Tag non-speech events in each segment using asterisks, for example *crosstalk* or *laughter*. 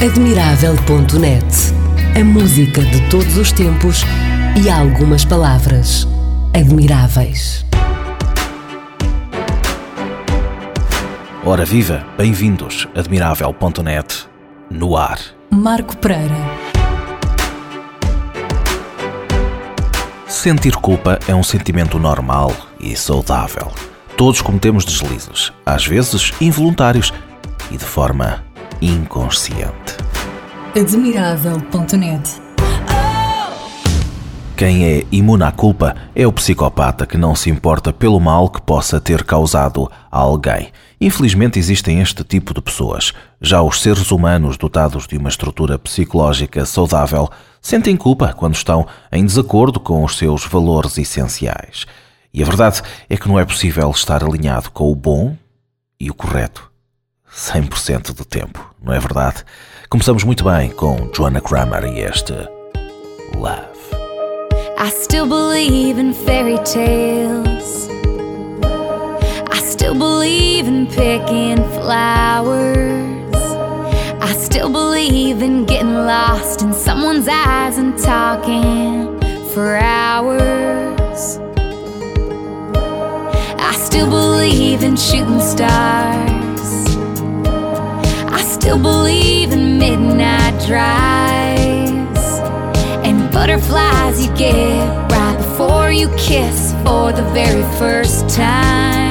Admirável.net A música de todos os tempos e algumas palavras admiráveis. Ora viva, bem-vindos, Admirável.net no ar. Marco Pereira. Sentir culpa é um sentimento normal e saudável. Todos cometemos deslizes, às vezes involuntários e de forma inconsciente. Admirável.net Quem é imune à culpa é o psicopata que não se importa pelo mal que possa ter causado a alguém. Infelizmente existem este tipo de pessoas. Já os seres humanos dotados de uma estrutura psicológica saudável sentem culpa quando estão em desacordo com os seus valores essenciais. E a verdade é que não é possível estar alinhado com o bom e o correto 100% do tempo, não é verdade? Começamos muito bem com Joanna Kramer e este Love. I still believe in fairy tales. I still believe in picking flowers. I still believe in getting lost in someone's eyes and talking for hours. I still believe in shooting stars. Still believe in midnight drives and butterflies you get right before you kiss for the very first time.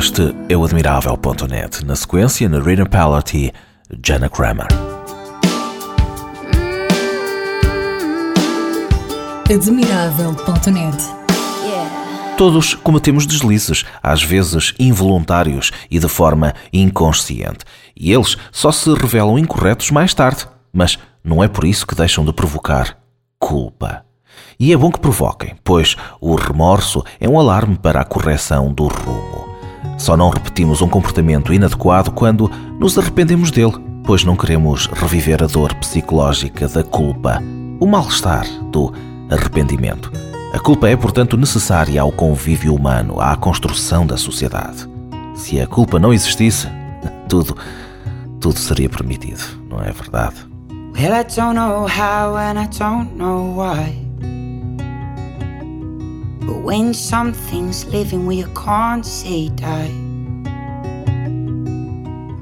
Este é o Admirável.net. Na sequência, Narina Palati, Jana Kramer. Admirável.net. Todos cometemos deslizes, às vezes involuntários e de forma inconsciente. E eles só se revelam incorretos mais tarde. Mas não é por isso que deixam de provocar culpa. E é bom que provoquem, pois o remorso é um alarme para a correção do rumo. Só não repetimos um comportamento inadequado quando nos arrependemos dele, pois não queremos reviver a dor psicológica da culpa, o mal-estar do arrependimento. A culpa é, portanto, necessária ao convívio humano, à construção da sociedade. Se a culpa não existisse, *laughs* tudo, tudo seria permitido, não é verdade? Well, I don't know how and I don't know why. But when something's living where you can't say die,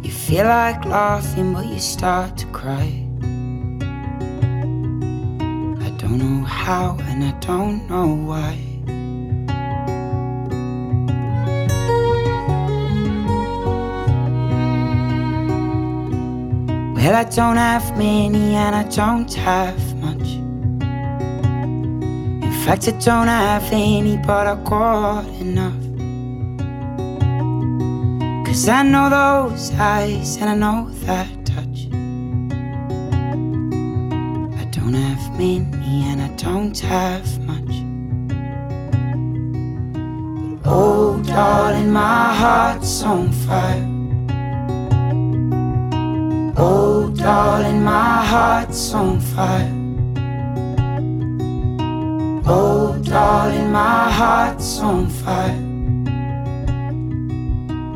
you feel like laughing, but you start to cry. I don't know how and I don't know why. Well, I don't have many and I don't have fact, I don't have any, but I got enough. Cause I know those eyes and I know that touch. I don't have many and I don't have much. But oh, darling, my heart's on fire. Oh, darling, my heart's on fire. Oh, darling, my heart's on fire.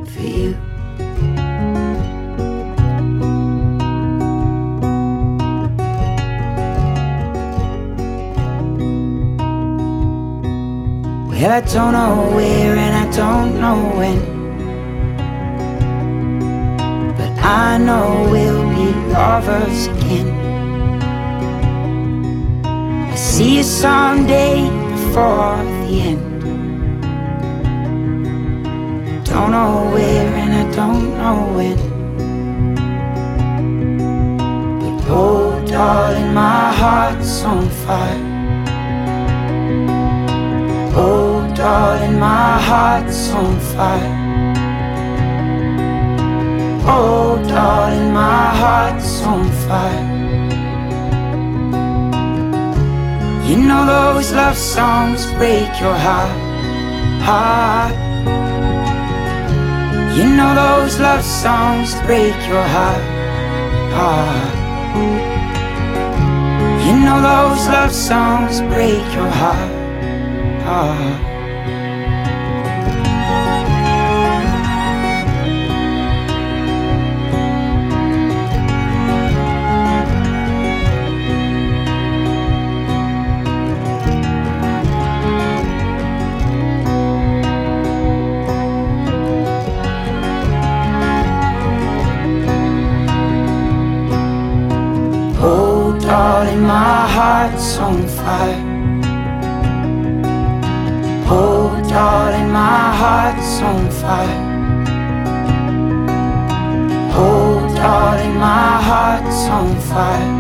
For you. Well, I don't know where and I don't know when. But I know we'll be lovers again. See you someday before the end. Don't know where and I don't know when. But Oh, darling, my heart's on fire. Oh, darling, my heart's on fire. Oh, darling, my heart's on fire. You know those love songs break your heart, heart. You know those love songs break your heart, heart. You know those love songs break your heart, heart. Heart's on fire. Oh, darling, my heart's on fire. Oh, darling, my heart's on fire.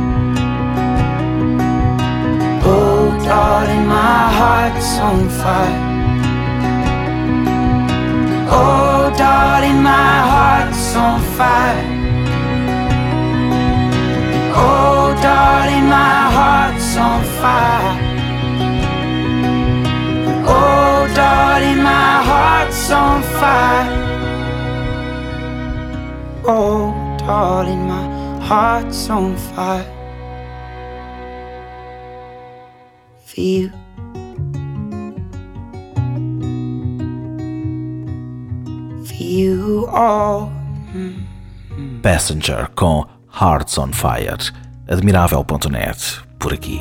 Oh, darling, my heart's on fire. Oh, darling, my heart's on fire. Fire. Oh, darling, my heart's on fire. Oh, darling, my heart's on fire. For you. Passenger com Hearts on Fire. Admirável.net. Por aqui.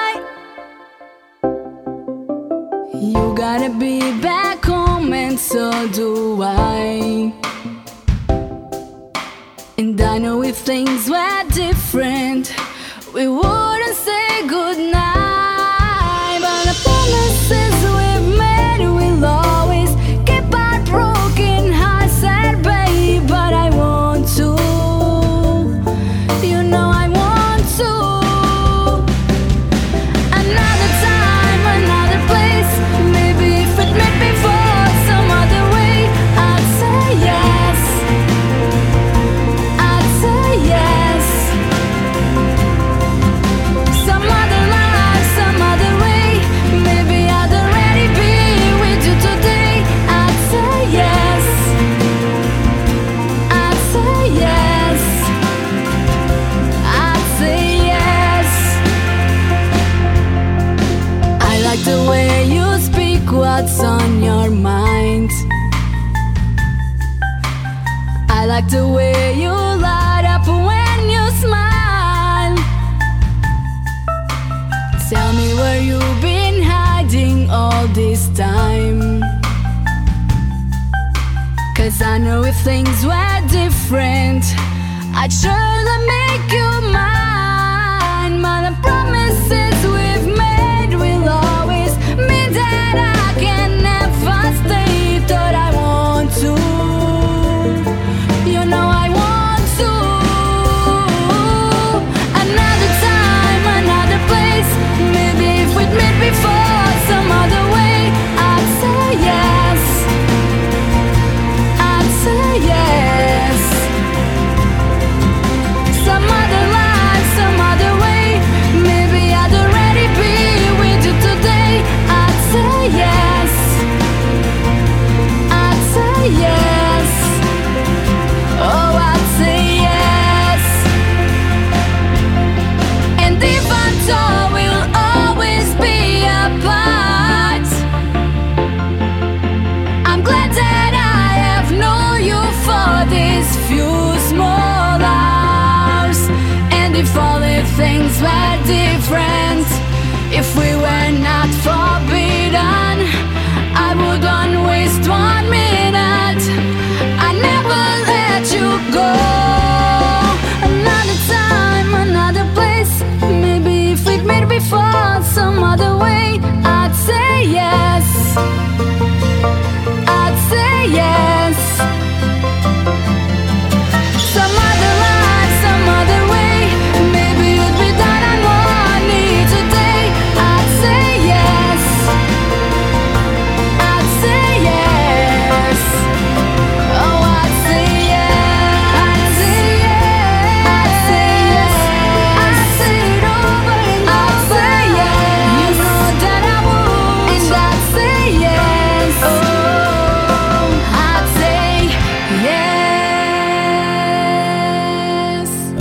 back home, and so do I. And I know if things were different, we wouldn't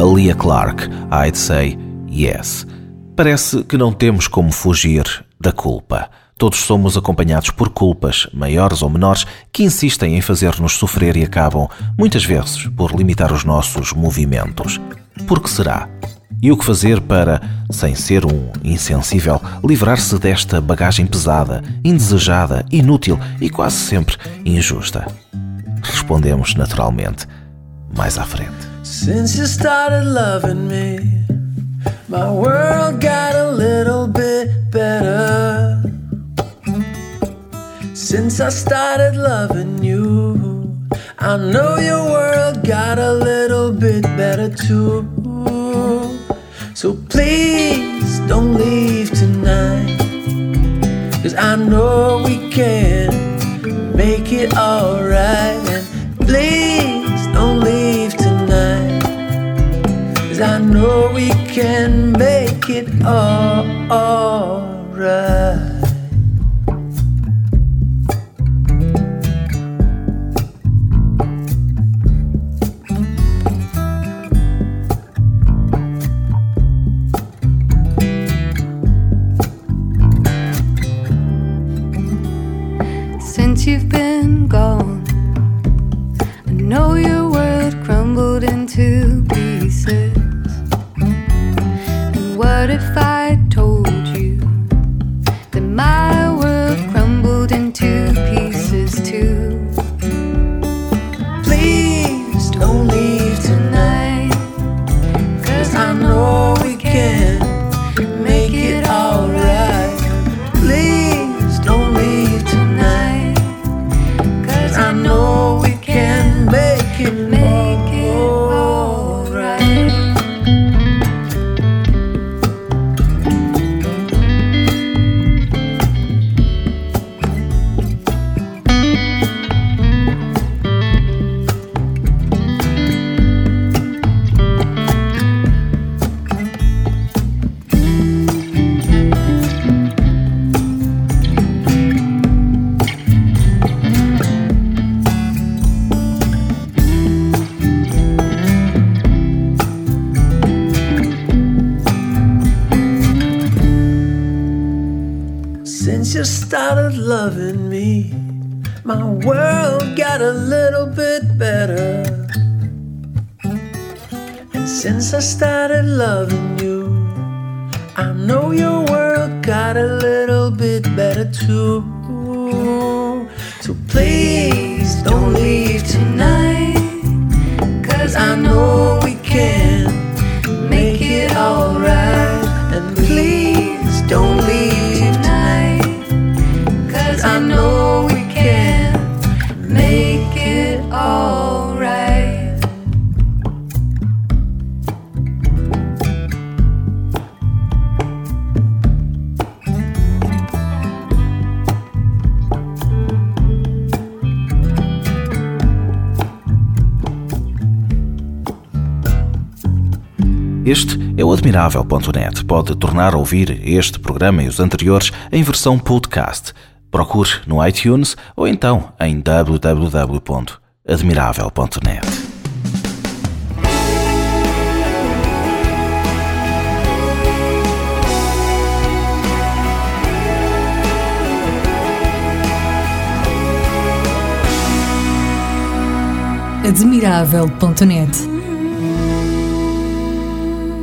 a Leah Clark, I'd Say Yes. Parece que não temos como fugir da culpa. Todos somos acompanhados por culpas, maiores ou menores, que insistem em fazer-nos sofrer e acabam, muitas vezes, por limitar os nossos movimentos. Por que será? E o que fazer para, sem ser um insensível, livrar-se desta bagagem pesada, indesejada, inútil e quase sempre injusta? Respondemos naturalmente mais à frente. Since you started loving me, my world got a little bit better. Since I started loving you, I know your world got a little bit better too. So please don't leave tonight. Cause I know we can make it alright. Cause I know we can make it all alright. Since started loving me, my world got a little bit better. And since I started loving you, I know your world got a little bit better too. So please don't leave tonight, cause I know we can make it alright. Admirável.net. Pode tornar a ouvir este programa e os anteriores em versão podcast. Procure no iTunes ou então em www.admirável.net. Admirável.net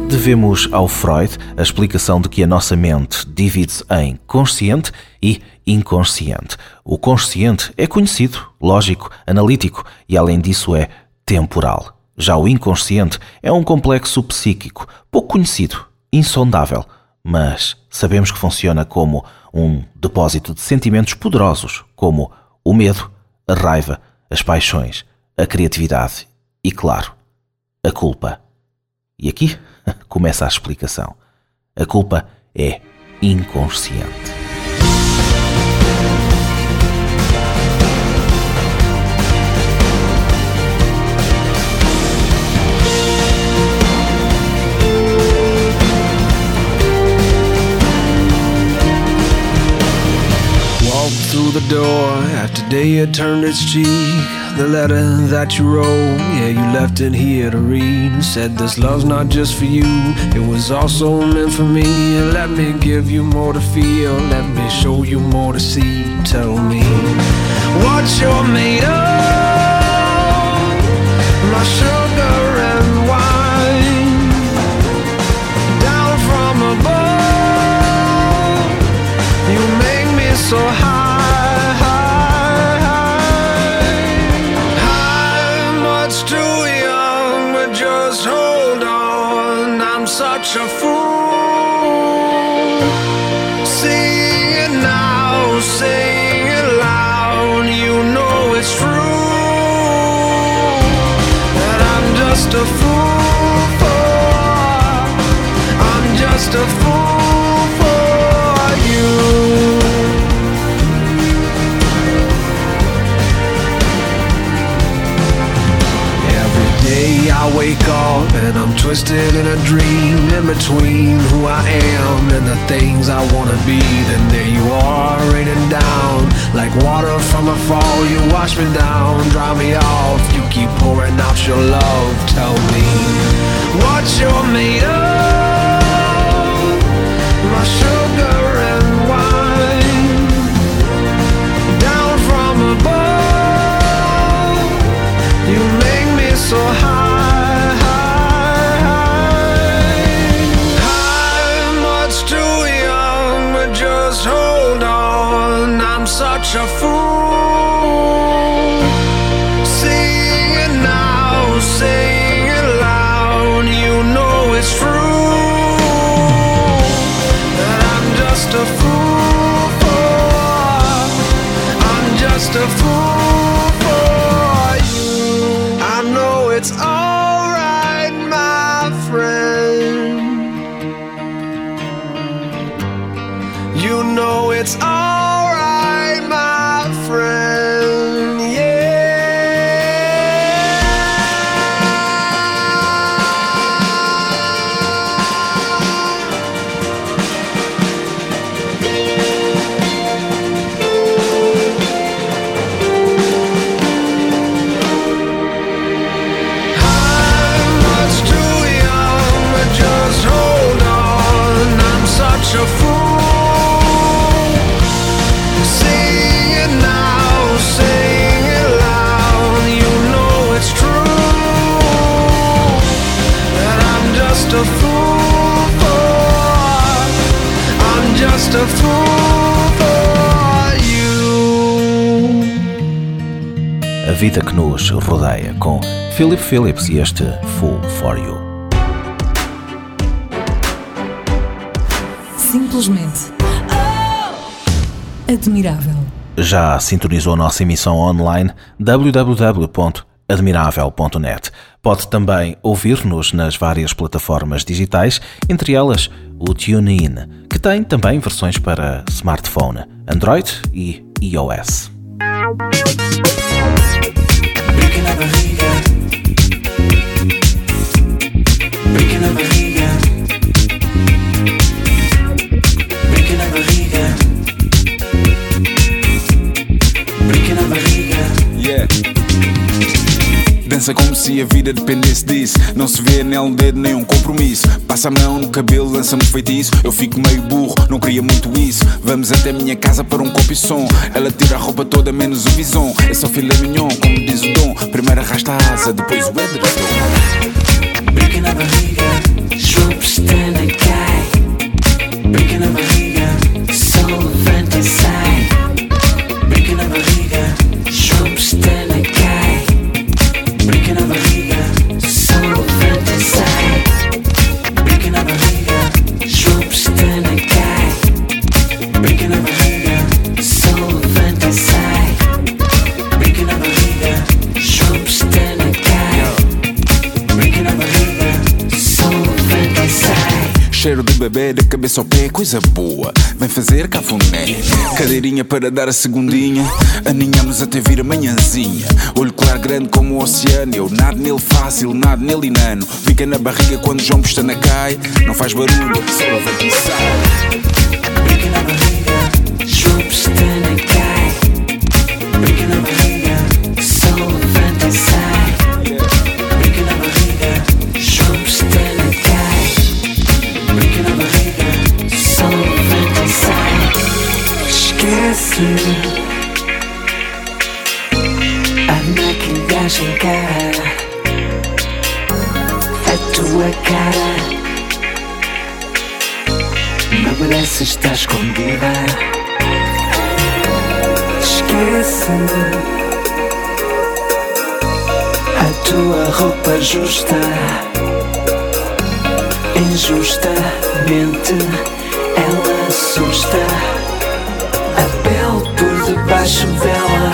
Devemos ao Freud a explicação de que a nossa mente divide-se em consciente e inconsciente. O consciente é conhecido, lógico, analítico e, além disso, é temporal. Já o inconsciente é um complexo psíquico, pouco conhecido, insondável, mas sabemos que funciona como um depósito de sentimentos poderosos, como o medo, a raiva, as paixões, a criatividade e, claro, a culpa. E aqui *laughs* começa a explicação. A culpa é inconsciente. The door after day had turned its cheek. The letter that you wrote, yeah, you left it here to read. Said this love's not just for you, it was also meant for me. And let me give you more to feel, let me show you more to see. Tell me what you're made of, my just a fool for you. Every day I wake up and I'm twisted in a dream in between who I am and the things I wanna be. Then there you are, raining down like water from a fall. You wash me down, dry me off. You keep pouring out your love. Tell me what you're made of, sugar vida que nos rodeia com Philip Phillips e este Fool for You. Simplesmente. Admirável. Já sintonizou a nossa emissão online www.admirável.net. Pode também ouvir-nos nas várias plataformas digitais, entre elas o TuneIn, que tem também versões para smartphone, Android e iOS. Briga na Dança como se a vida dependesse disso. Não se vê nele dedo um compromisso. Passa a mão no cabelo, lança-me feitiço. Eu fico meio burro, não queria muito isso. Vamos até minha casa para um copo e som. Ela tira a roupa toda, menos o bison. É só filé mignon, como diz o dom. Primeiro arrasta a asa, depois o edredom. Briga na bebê, cabeça ao pé, coisa boa. Vem fazer cafuné. Cadeirinha para dar a segundinha. Aninhamos até vir a manhãzinha. Olho claro grande como o oceano. Eu nado nele fácil, nado nele enano. Fica na barriga quando João Pestana cai. Não faz barulho, só e sai. Briga na barriga, chupes na estar escondida. Esquece-me. A tua roupa justa, injustamente, ela assusta. A pele por debaixo dela.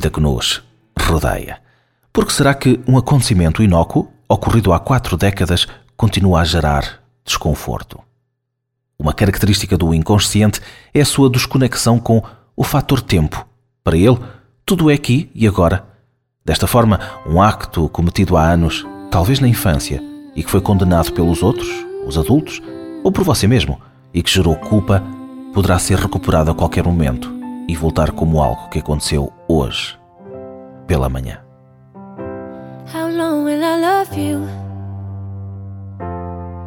Vida que nos rodeia. Porque será que um acontecimento inócuo, ocorrido há quatro décadas, continua a gerar desconforto? Uma característica do inconsciente é a sua desconexão com o fator tempo. Para ele, tudo é aqui e agora. Desta forma, um acto cometido há anos, talvez na infância, e que foi condenado pelos outros, os adultos, ou por você mesmo, e que gerou culpa, poderá ser recuperado a qualquer momento e voltar como algo que aconteceu hoje, pela manhã. How long will I love you?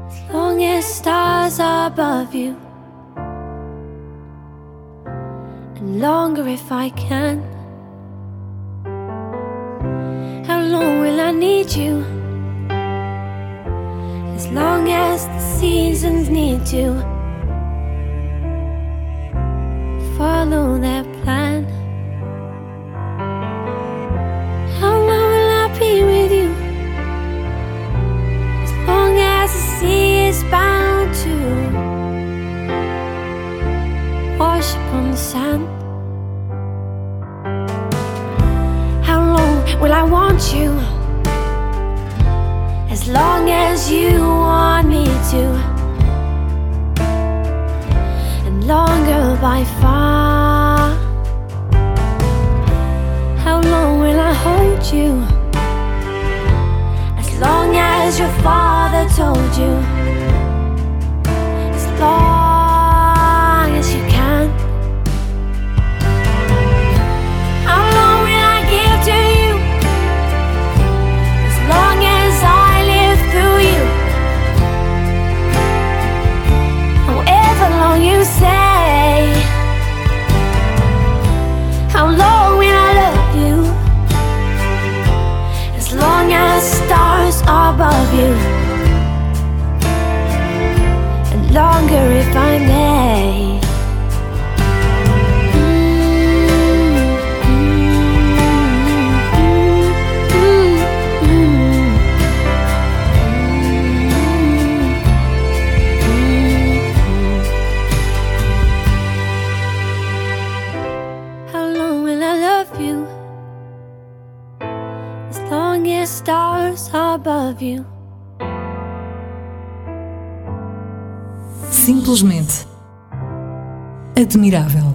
As long as stars are above you. And longer if I can. How long will I need you? As long as the seasons need to follow that plan. How long will I be with you? As long as the sea is bound to wash upon the sand. How long will I want you? As long as you want me to. Longer by far. How long will I hold you? As long as your father told you. As long longer if Simplesmente admirável.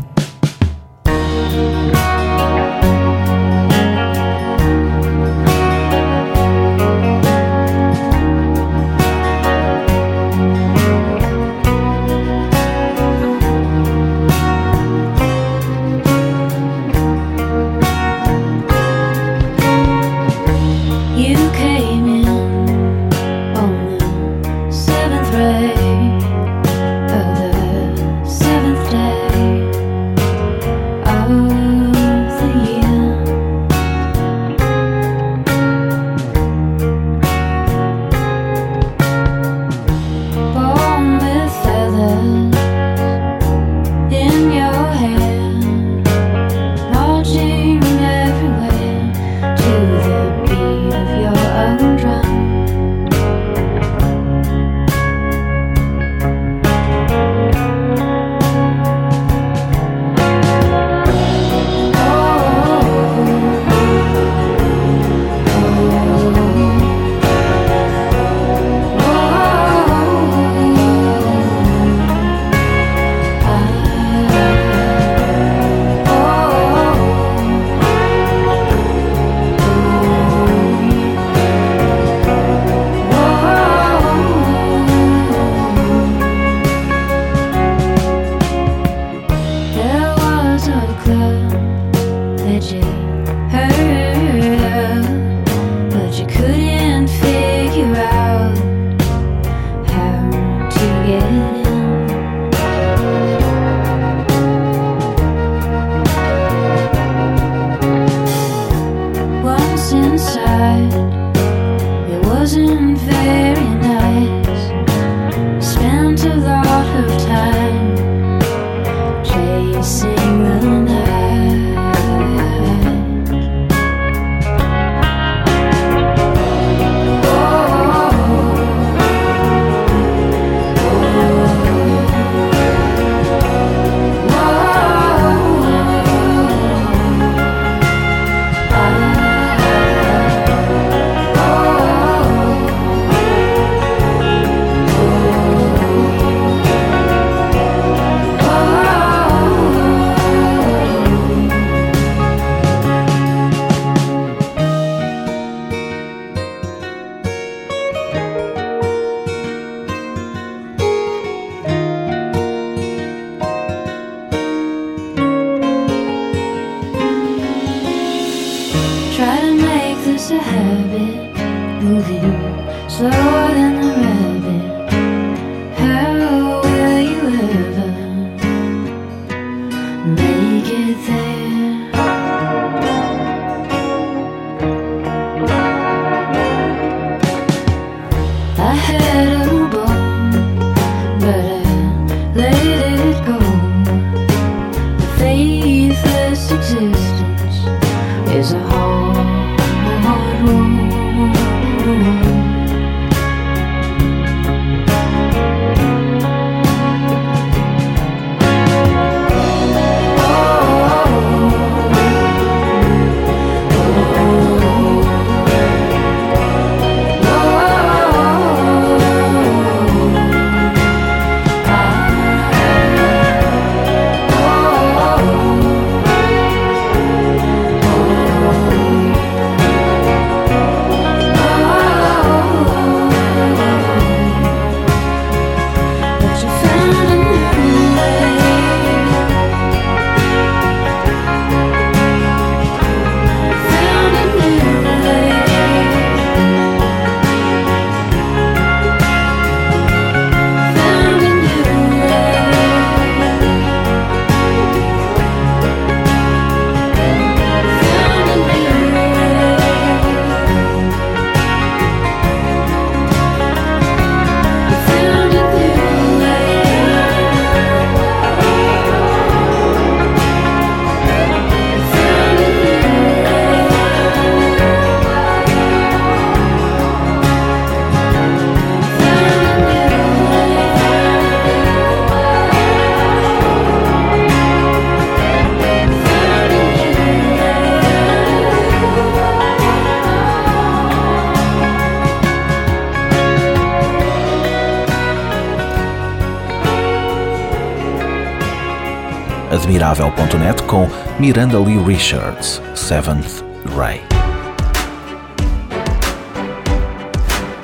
Internet com Miranda Lee Richards, Seventh Ray.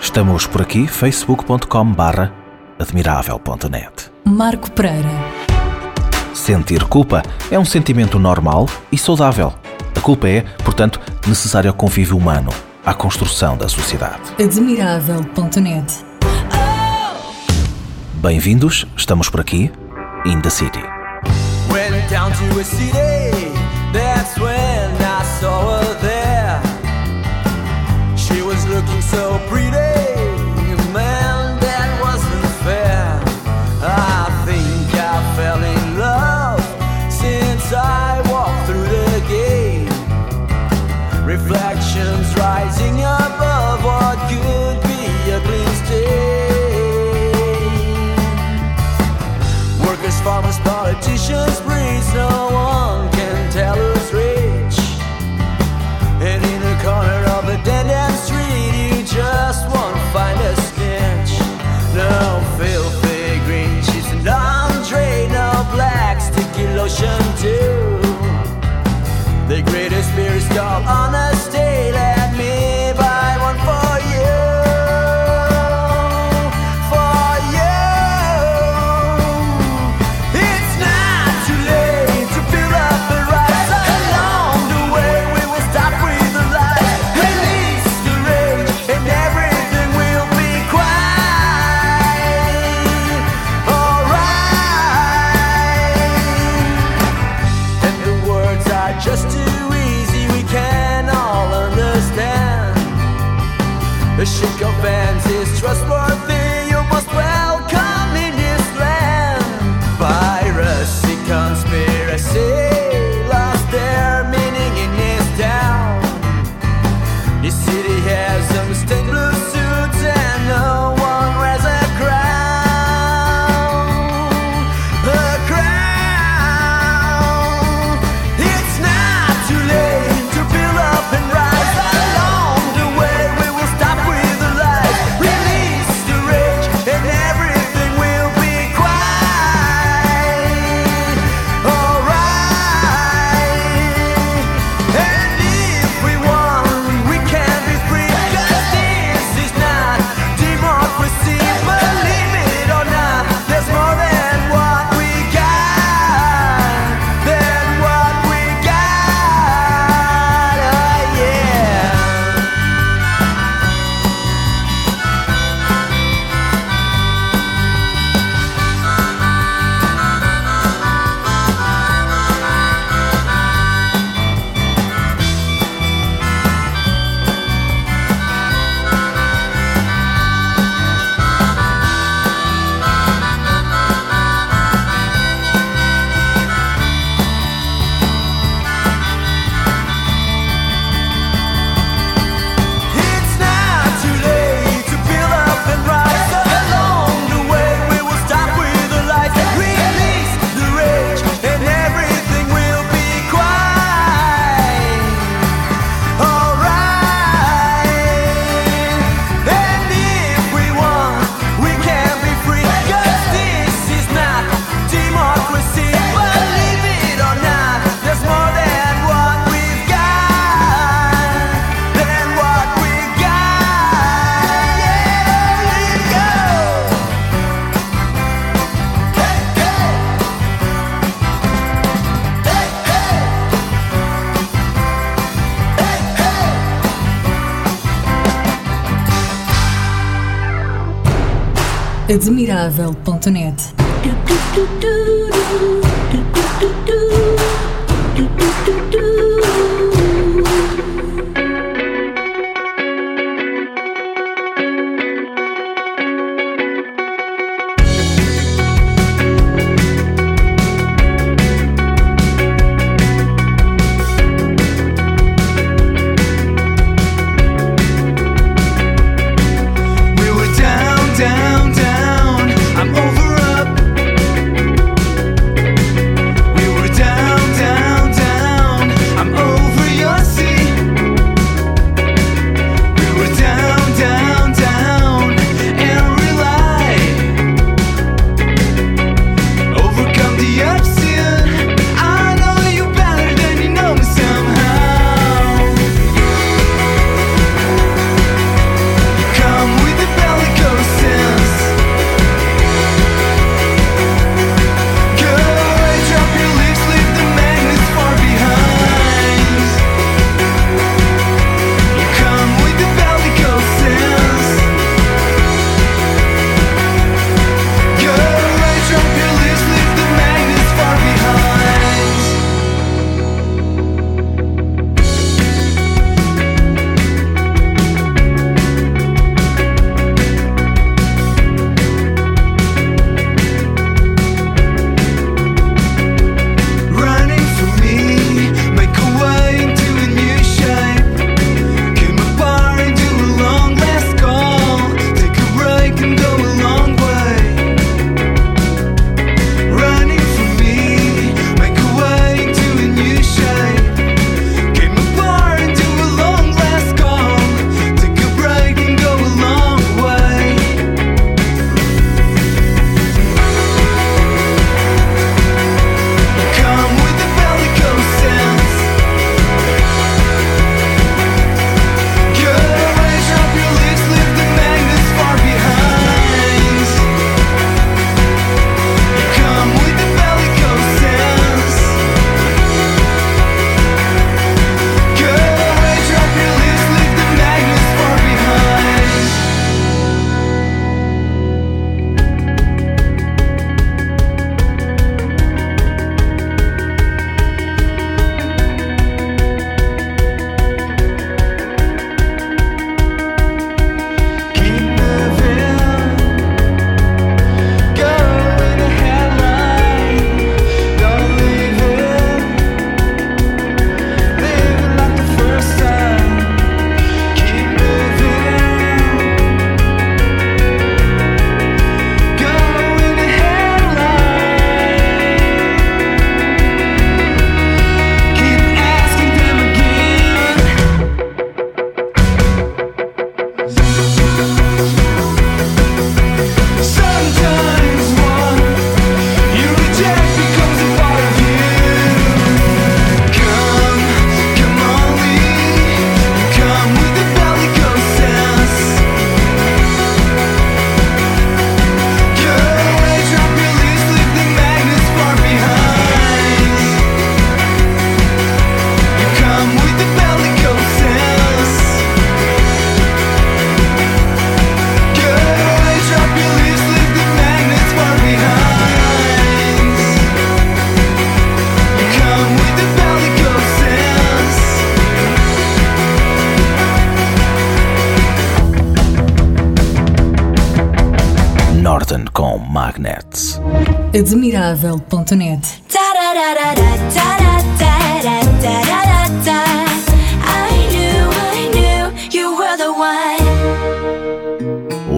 Estamos por aqui, facebook.com barra admirável.net Marco Pereira Sentir culpa é um sentimento normal e saudável. A culpa é, portanto, necessária ao convívio humano, à construção da sociedade. Admirável.net Bem-vindos, estamos por aqui, in the city. down to a city. That's when I saw admirável.net.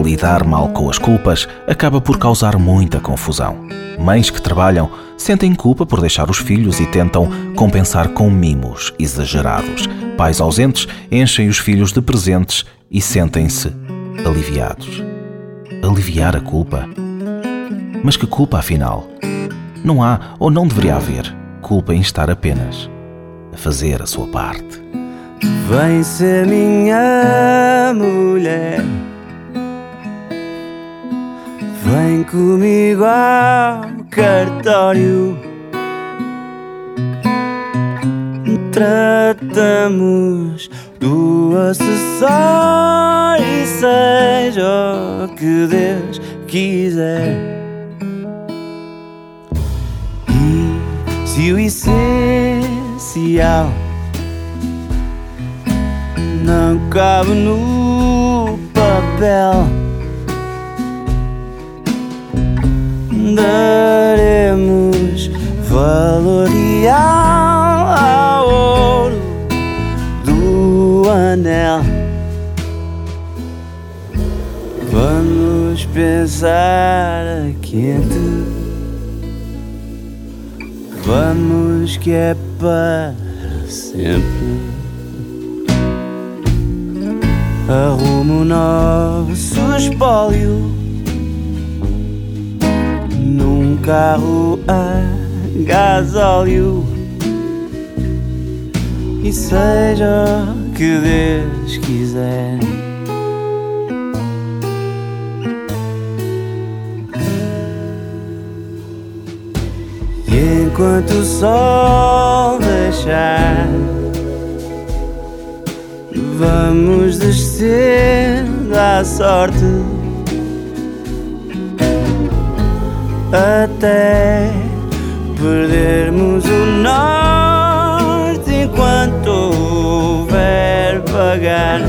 Lidar mal com as culpas acaba por causar muita confusão. Mães que trabalham sentem culpa por deixar os filhos e tentam compensar com mimos exagerados. Pais ausentes enchem os filhos de presentes e sentem-se aliviados. Aliviar a culpa? Mas que culpa, afinal? Não há, ou não deveria haver, culpa em estar apenas a fazer a sua parte. Vem ser minha mulher. Vem comigo ao cartório. Tratamos do acessório, seja o que Deus quiser. Se o essencial não cabe no papel, daremos valor ao ouro do anel. Vamos pensar a quente. Vamos que é para sempre. Arrumo o nosso espólio num carro a gasóleo e seja o que Deus quiser. Enquanto o sol deixar, vamos descendo à sorte até perdermos o norte enquanto houver pagar.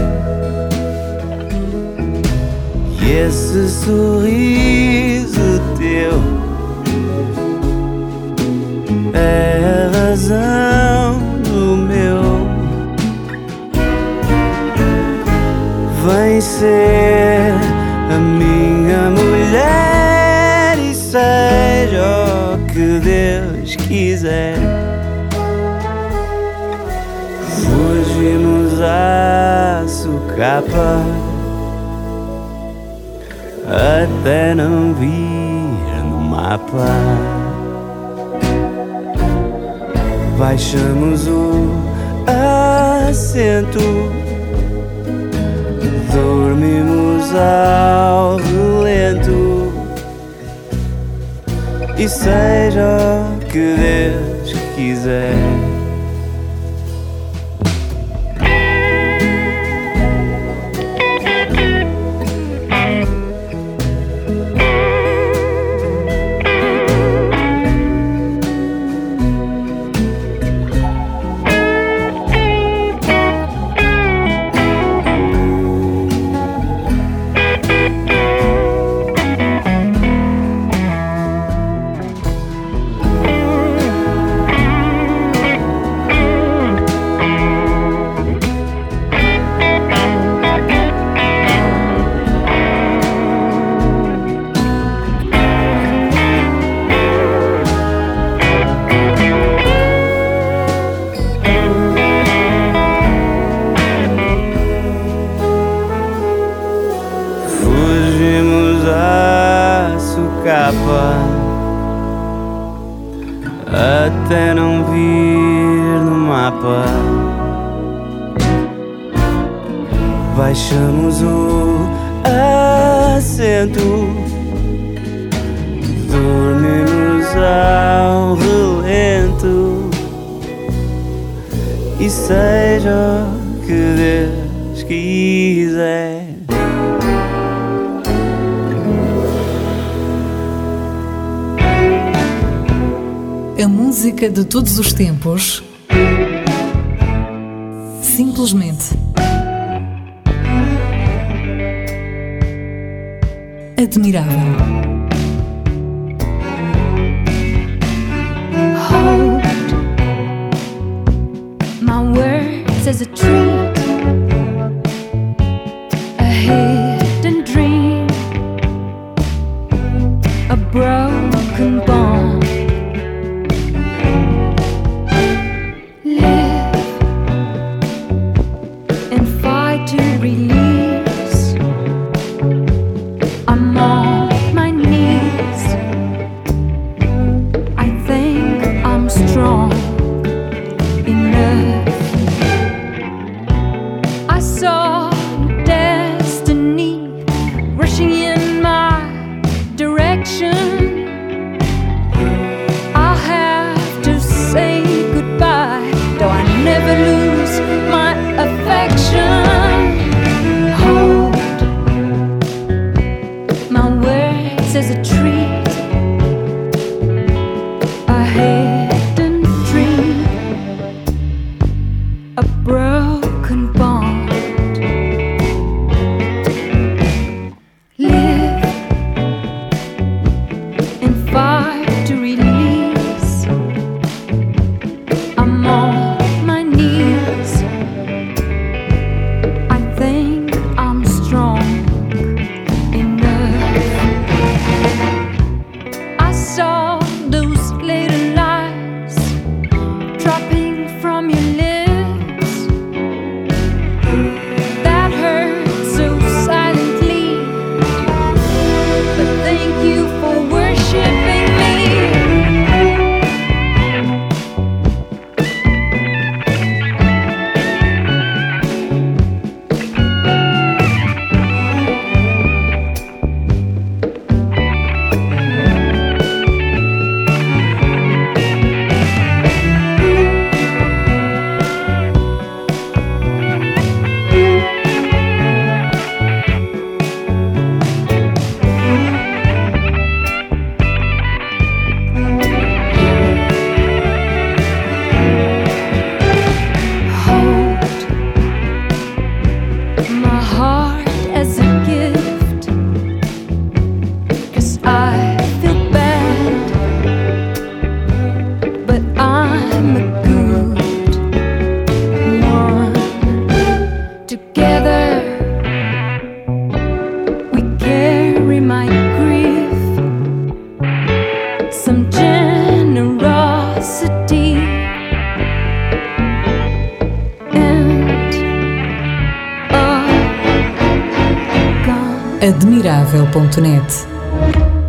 E esse sorriso teu razão do meu. Vem ser a minha mulher e seja o que Deus quiser. Fugimos à sucapa até não vir no mapa. Baixamos o assento, dormimos ao relento. E seja o que Deus quiser. Até não vir no mapa. Baixamos o assento, dormimos ao relento. E seja o que Deus quiser. Música de todos os tempos. Simplesmente. Admirável. Hold my words as a treat,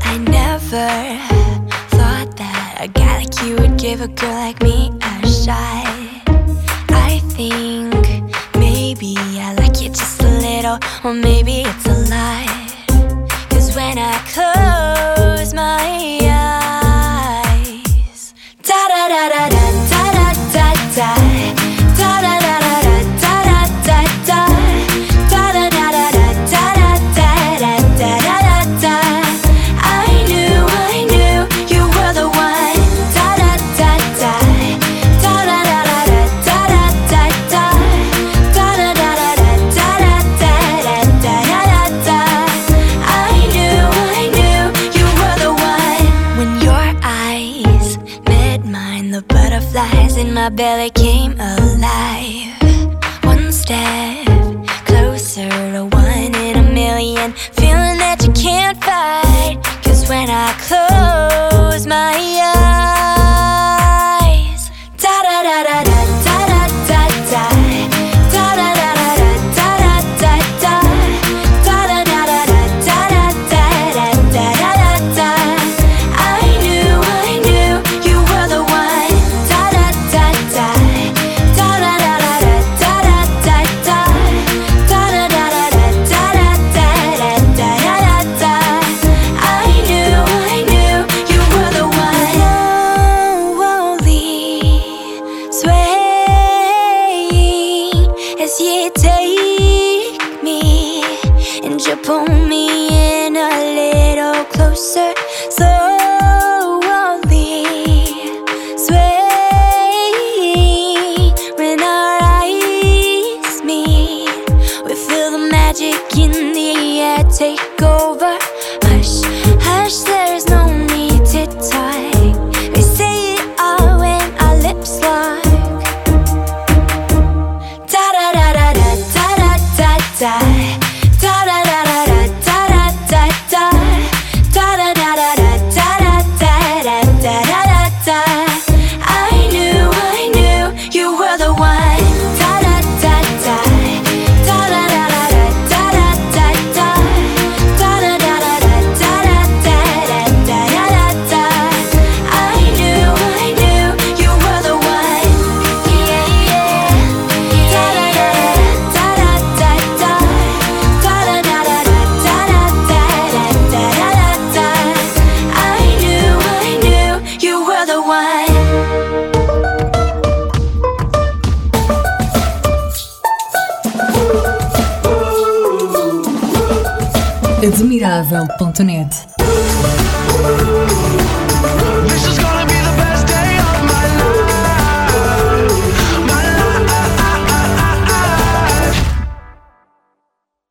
I never thought that A guy like you would give a girl like me a shot. I think maybe I like you just a little, or maybe